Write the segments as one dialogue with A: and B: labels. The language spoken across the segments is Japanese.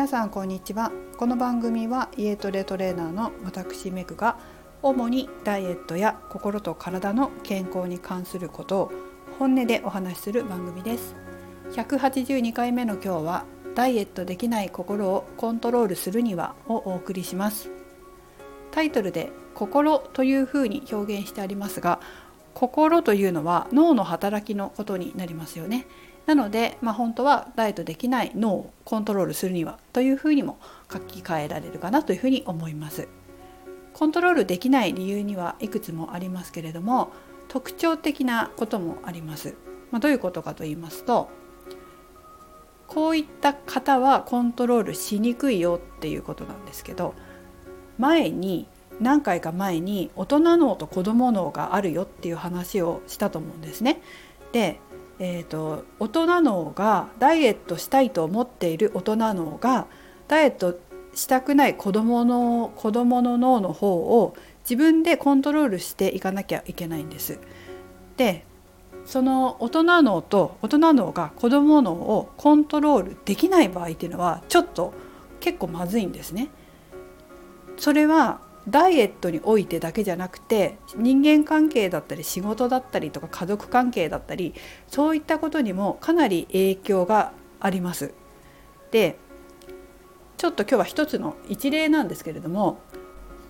A: 皆さんこんにちは。この番組は家トレトレーナーの私メグが主にダイエットや心と体の健康に関することを本音でお話しする番組です。182回目の今日はダイエットできない心をコントロールするにはをお送りします。タイトルで心というふうに表現してありますが心というのは脳の働きのことになりますよね。なので、まあ、本当はダイエットできない脳をコントロールするにはというふうにも書き換えられるかなというふうに思いますコントロールできない理由にはいくつもありますけれども特徴的なこともあります、まあ、どういうことかと言いますとこういった方はコントロールしにくいよっていうことなんですけど前に何回か前に大人脳と子ども脳があるよっていう話をしたと思うんですね。で、えーと、大人脳がダイエットしたいと思っている大人脳がダイエットしたくない子どもの子供の脳の方を自分でコントロールしていかなきゃいけないんです。でその大人脳と大人脳が子ども脳をコントロールできない場合っていうのはちょっと結構まずいんですね。それはダイエットにおいてだけじゃなくて人間関係だったり仕事だったりとか家族関係だったりそういったことにもかなり影響があります。でちょっと今日は一つの一例なんですけれども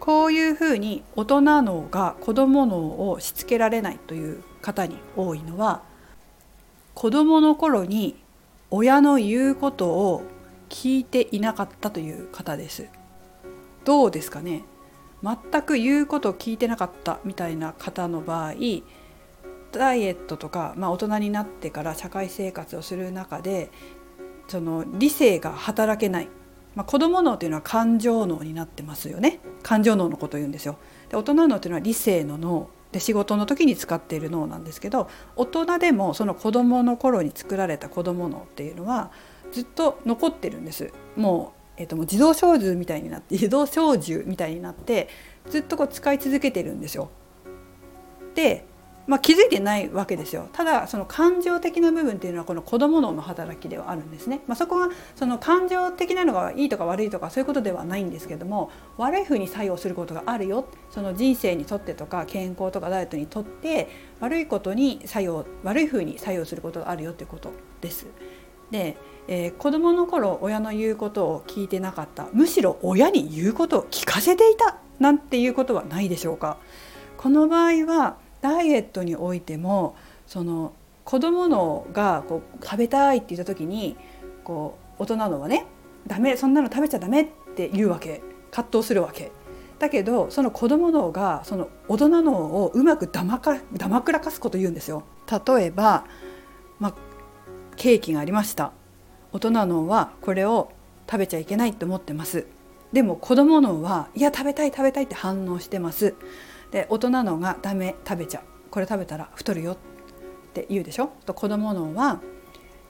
A: こういうふうに大人脳が子ども脳をしつけられないという方に多いのは子どもの頃に親の言うことを聞いていなかったという方です。どうですかね？全く言うことを聞いてなかったみたいな方の場合ダイエットとか、まあ、大人になってから社会生活をする中でその理性が働けない、まあ、子ども脳というのは感情脳になってますよね。感情脳のことを言うんですよ。で大人脳というのは理性の脳。で仕事の時に使っている脳なんですけど大人でもその子どもの頃に作られた子ども脳っていうのはずっと残ってるんです。もうえー、ともう自動小銃みたいになって 自動小銃みたいになってずっとこう使い続けてるんですよ。で、まあ、気づいてないわけですよただその感情的な部分っていうのはこの子ども脳の働きではあるんですね。まあ、そこはその感情的なのがいいとか悪いとかそういうことではないんですけども悪いふうに作用することがあるよその人生にとってとか健康とかダイエットにとって悪いことに作用悪いふうに作用することがあるよということです。でえー、子どもの頃親の言うことを聞いてなかった。むしろ親に言うことを聞かせていた。なんていうことはないでしょうか。この場合はダイエットにおいてもその子どものがこう食べたいって言った時にこう大人のはねダメそんなの食べちゃダメって言うわけ。葛藤するわけ。だけどその子ども脳がその大人脳をうまくだまかだまくらかすこと言うんですよ。例えば、まあ、ケーキがありました。大人脳はこれを食べちゃいけないと思ってます。でも子供脳はいや食べたい食べたいって反応してます。で大人脳がダメ食べちゃう。これ食べたら太るよって言うでしょ？と子供脳は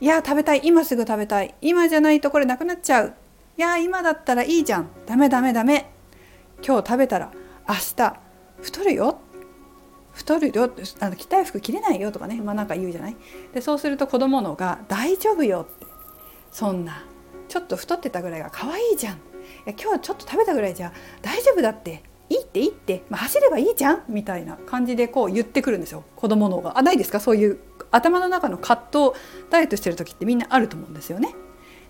A: いや食べたい今すぐ食べたい。今じゃないとこれなくなっちゃう。いや今だったらいいじゃん。ダメダメダメ。今日食べたら明日太るよ。太るよ。あの着たい服着れないよとかねまあなんか言うじゃない？でそうすると子供のが大丈夫よってそんな。ちょっと太ってたぐらいが可愛いじゃん。いや今日ちょっと食べたぐらいじゃ大丈夫だって。いいっていいって、まあ、走ればいいじゃん。みたいな感じでこう言ってくるんですよ。子供の方が。あないですか？そういう頭の中の葛藤ダイエットしてる時ってみんなあると思うんですよね。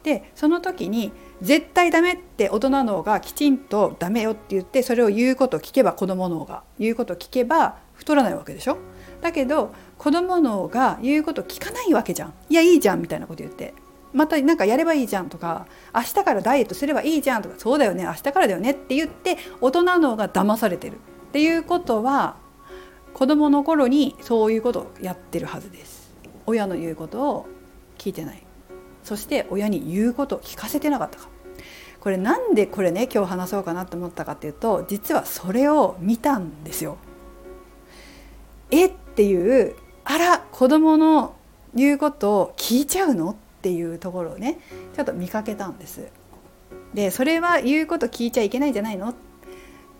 A: でその時に絶対ダメって大人脳がきちんとダメよって言ってそれを言うことを聞けば子供脳が言うことを聞けば太らないわけでしょ？だけど子供脳が言うこと聞かないわけじゃん。いやいいじゃんみたいなこと言って。また何かやればいいじゃんとか明日からダイエットすればいいじゃんとかそうだよね明日からだよねって言って大人脳が騙されてるっていうことは子どもの頃にそういうことをやってるはずです。親の言うことを聞いてない。そして親に言うことを聞かせてなかったか。これなんでこれね今日話そうかなと思ったかっていうと実はそれを見たんですよ。えっていうあら子供の言うことを聞いちゃうのっていうところをねちょっと見かけたんです。でそれは言うこと聞いちゃいけないんじゃないの？っ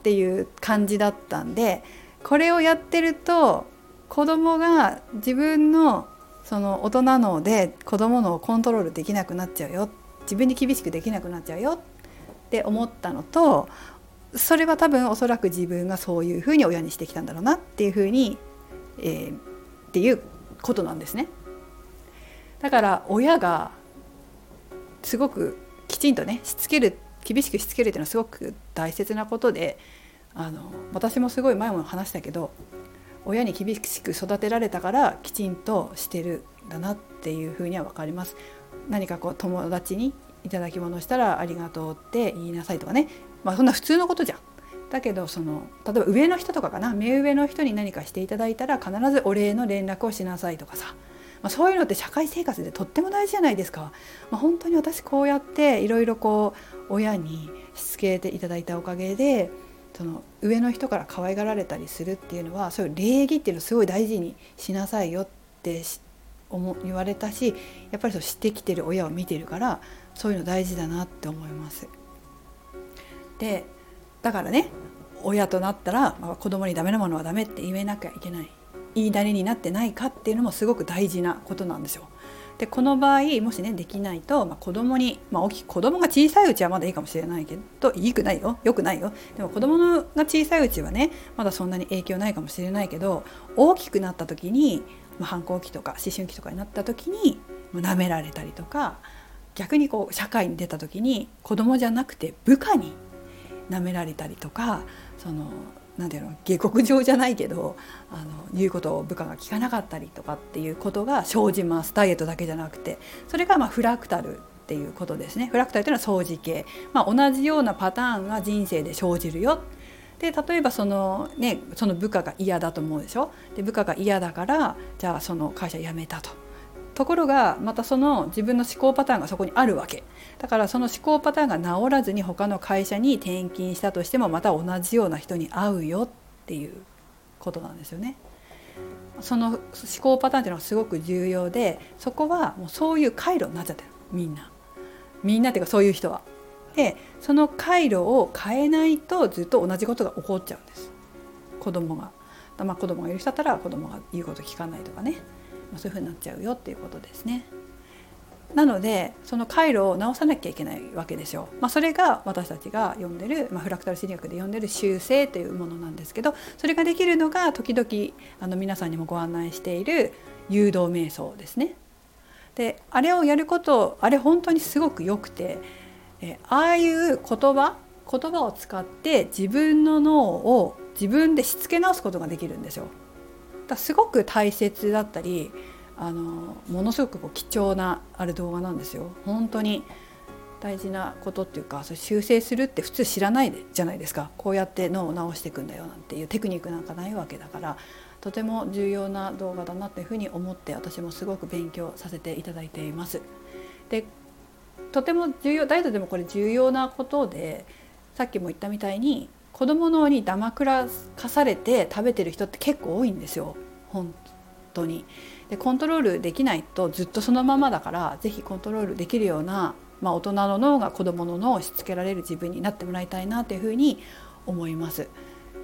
A: ていう感じだったんでこれをやってると子供が自分のその大人脳で子供脳をコントロールできなくなっちゃうよ自分に厳しくできなくなっちゃうよって思ったのとそれは多分おそらく自分がそういうふうに親にしてきたんだろうなっていうふうに、えー、っていうことなんですね。だから親がすごくきちんとねしつける厳しくしつけるっていうのはすごく大切なことであの私もすごい前も話したけど親に厳しく育てられたからきちんとしてるんだなっていうふうには分かります。何かこう友達にいただき物したらありがとうって言いなさいとかねまあそんな普通のことじゃん。だけどその例えば上の人とかかな目上の人に何かしていただいたら必ずお礼の連絡をしなさいとかさ、まあ、そういうのって社会生活でとっても大事じゃないですか。まあ、本当に私こうやっていろいろこう親にしつけていただいたおかげでその上の人から可愛がられたりするっていうのはそういう礼儀っていうのをすごい大事にしなさいよって思言われたしやっぱりそうしてきてる親を見てるからそういうの大事だなって思います。でだからね親となったら、まあ、子供にダメなものはダメって言えなきゃいけない言いなりになってないかっていうのもすごく大事なことなんですよ。でこの場合もしねできないと、まあ、子供に、まあ、大き子供が小さいうちはまだいいかもしれないけどいいくないよよくないよでも子供が小さいうちはねまだそんなに影響ないかもしれないけど大きくなった時に、まあ、反抗期とか思春期とかになった時に舐められたりとか逆にこう社会に出た時に子供じゃなくて部下に舐められたりとかその何ていうの下克上じゃないけどあの言うことを部下が聞かなかったりとかっていうことが生じます。ダイエットだけじゃなくて。それがまフラクタルっていうことですね。フラクタルというのは相似形、まあ、同じようなパターンが人生で生じるよ。で例えばその,、ね、その部下が嫌だと思うでしょ？で部下が嫌だからじゃあその会社辞めたと。ところがまたその自分の思考パターンがそこにあるわけだからその思考パターンが治らずに他の会社に転勤したとしてもまた同じような人に会うよっていうことなんですよね。その思考パターンっていうのはすごく重要でそこはもうそういう回路になっちゃってるみんな。みんなっていうかそういう人は。でその回路を変えないとずっと同じことが起こっちゃうんです子供が。まあ、子供がいる人だったら子供が言うこと聞かないとかね、そういうふうになっちゃうよっていうことですね。なのでその回路を直さなきゃいけないわけですよ。まあ、それが私たちが読んでる、まあ、フラクタル心理学で読んでる修正というものなんですけどそれができるのが時々あの皆さんにもご案内している誘導瞑想ですね。であれをやることあれ本当にすごく良くてえああいう言葉言葉を使って自分の脳を自分でしつけ直すことができるんですよ。だすごく大切だったりあのものすごくこう貴重なある動画なんですよ本当に大事なことっていうかそれ修正するって普通知らないじゃないですかこうやって脳を直していくんだよなんていうテクニックなんかないわけだからとても重要な動画だなっていうふうに思って私もすごく勉強させていただいています。でとても重要ダイエットでもこれ重要なことでさっきも言ったみたいに子供のにだまくらかされて食べてる人って結構多いんですよ本当に。でコントロールできないとずっとそのままだから是非コントロールできるような、まあ、大人の脳が子供の脳をしつけられる自分になってもらいたいなというふうに思います。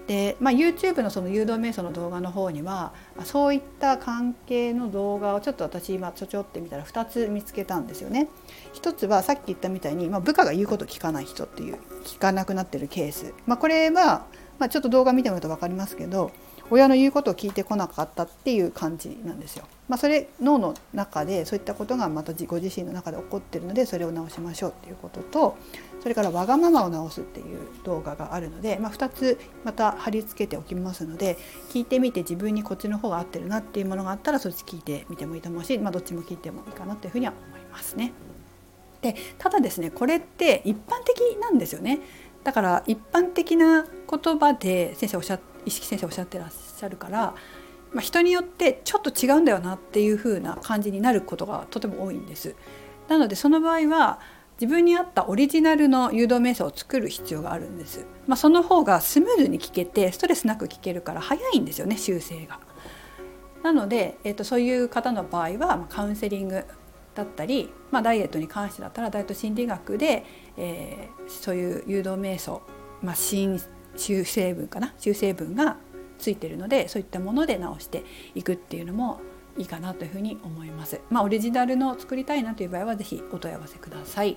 A: で、まあ、YouTube のその誘導瞑想の動画の方にはそういった関係の動画をちょっと私今ちょちょって見たら2つ見つけたんですよね。1つはさっき言ったみたいに、まあ、部下が言うこと聞かない人っていう聞かなくなってるケース、まあ、これは、まあ、ちょっと動画見てもらうと分かりますけど親の言うことを聞いてこなかったっていう感じなんですよ。まあ、それ脳の中でそういったことがまたご自身の中で起こってるのでそれを直しましょうっていうこととそれからわがままを直すっていう動画があるので、まあ、2つまた貼り付けておきますので聞いてみて自分にこっちの方が合ってるなっていうものがあったらそっち聞いてみてもいいと思うし、まあ、どっちも聞いてもいいかなというふうには思いますね。でただですねこれって一般的なんですよね。だから一般的な言葉で先生おっしゃ意識先生おっしゃってらっしゃるから、まあ、人によってちょっと違うんだよなっていう風な感じになることがとても多いんです。なのでその場合は自分に合ったオリジナルの誘導瞑想を作る必要があるんです。まあ、その方がスムーズに聞けてストレスなく聞けるから早いんですよね修正が。なので、えーと、そういう方の場合は、まあ、カウンセリングだったり、まあ、ダイエットに関してだったらダイエット心理学で、えー、そういう誘導瞑想、まあ、新修正文かな？修正文がついてるのでそういったもので直していくっていうのもいいかなというふうに思います。まあ、オリジナルの作りたいなという場合は是非お問い合わせください。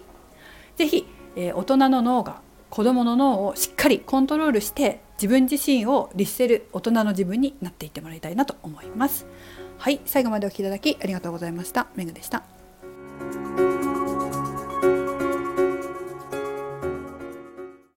A: 是非、えー、大人の脳が子どもの脳をしっかりコントロールして自分自身を律せる大人の自分になっていってもらいたいなと思います。はい、最後までお聴きいただきありがとうございました。メグでした。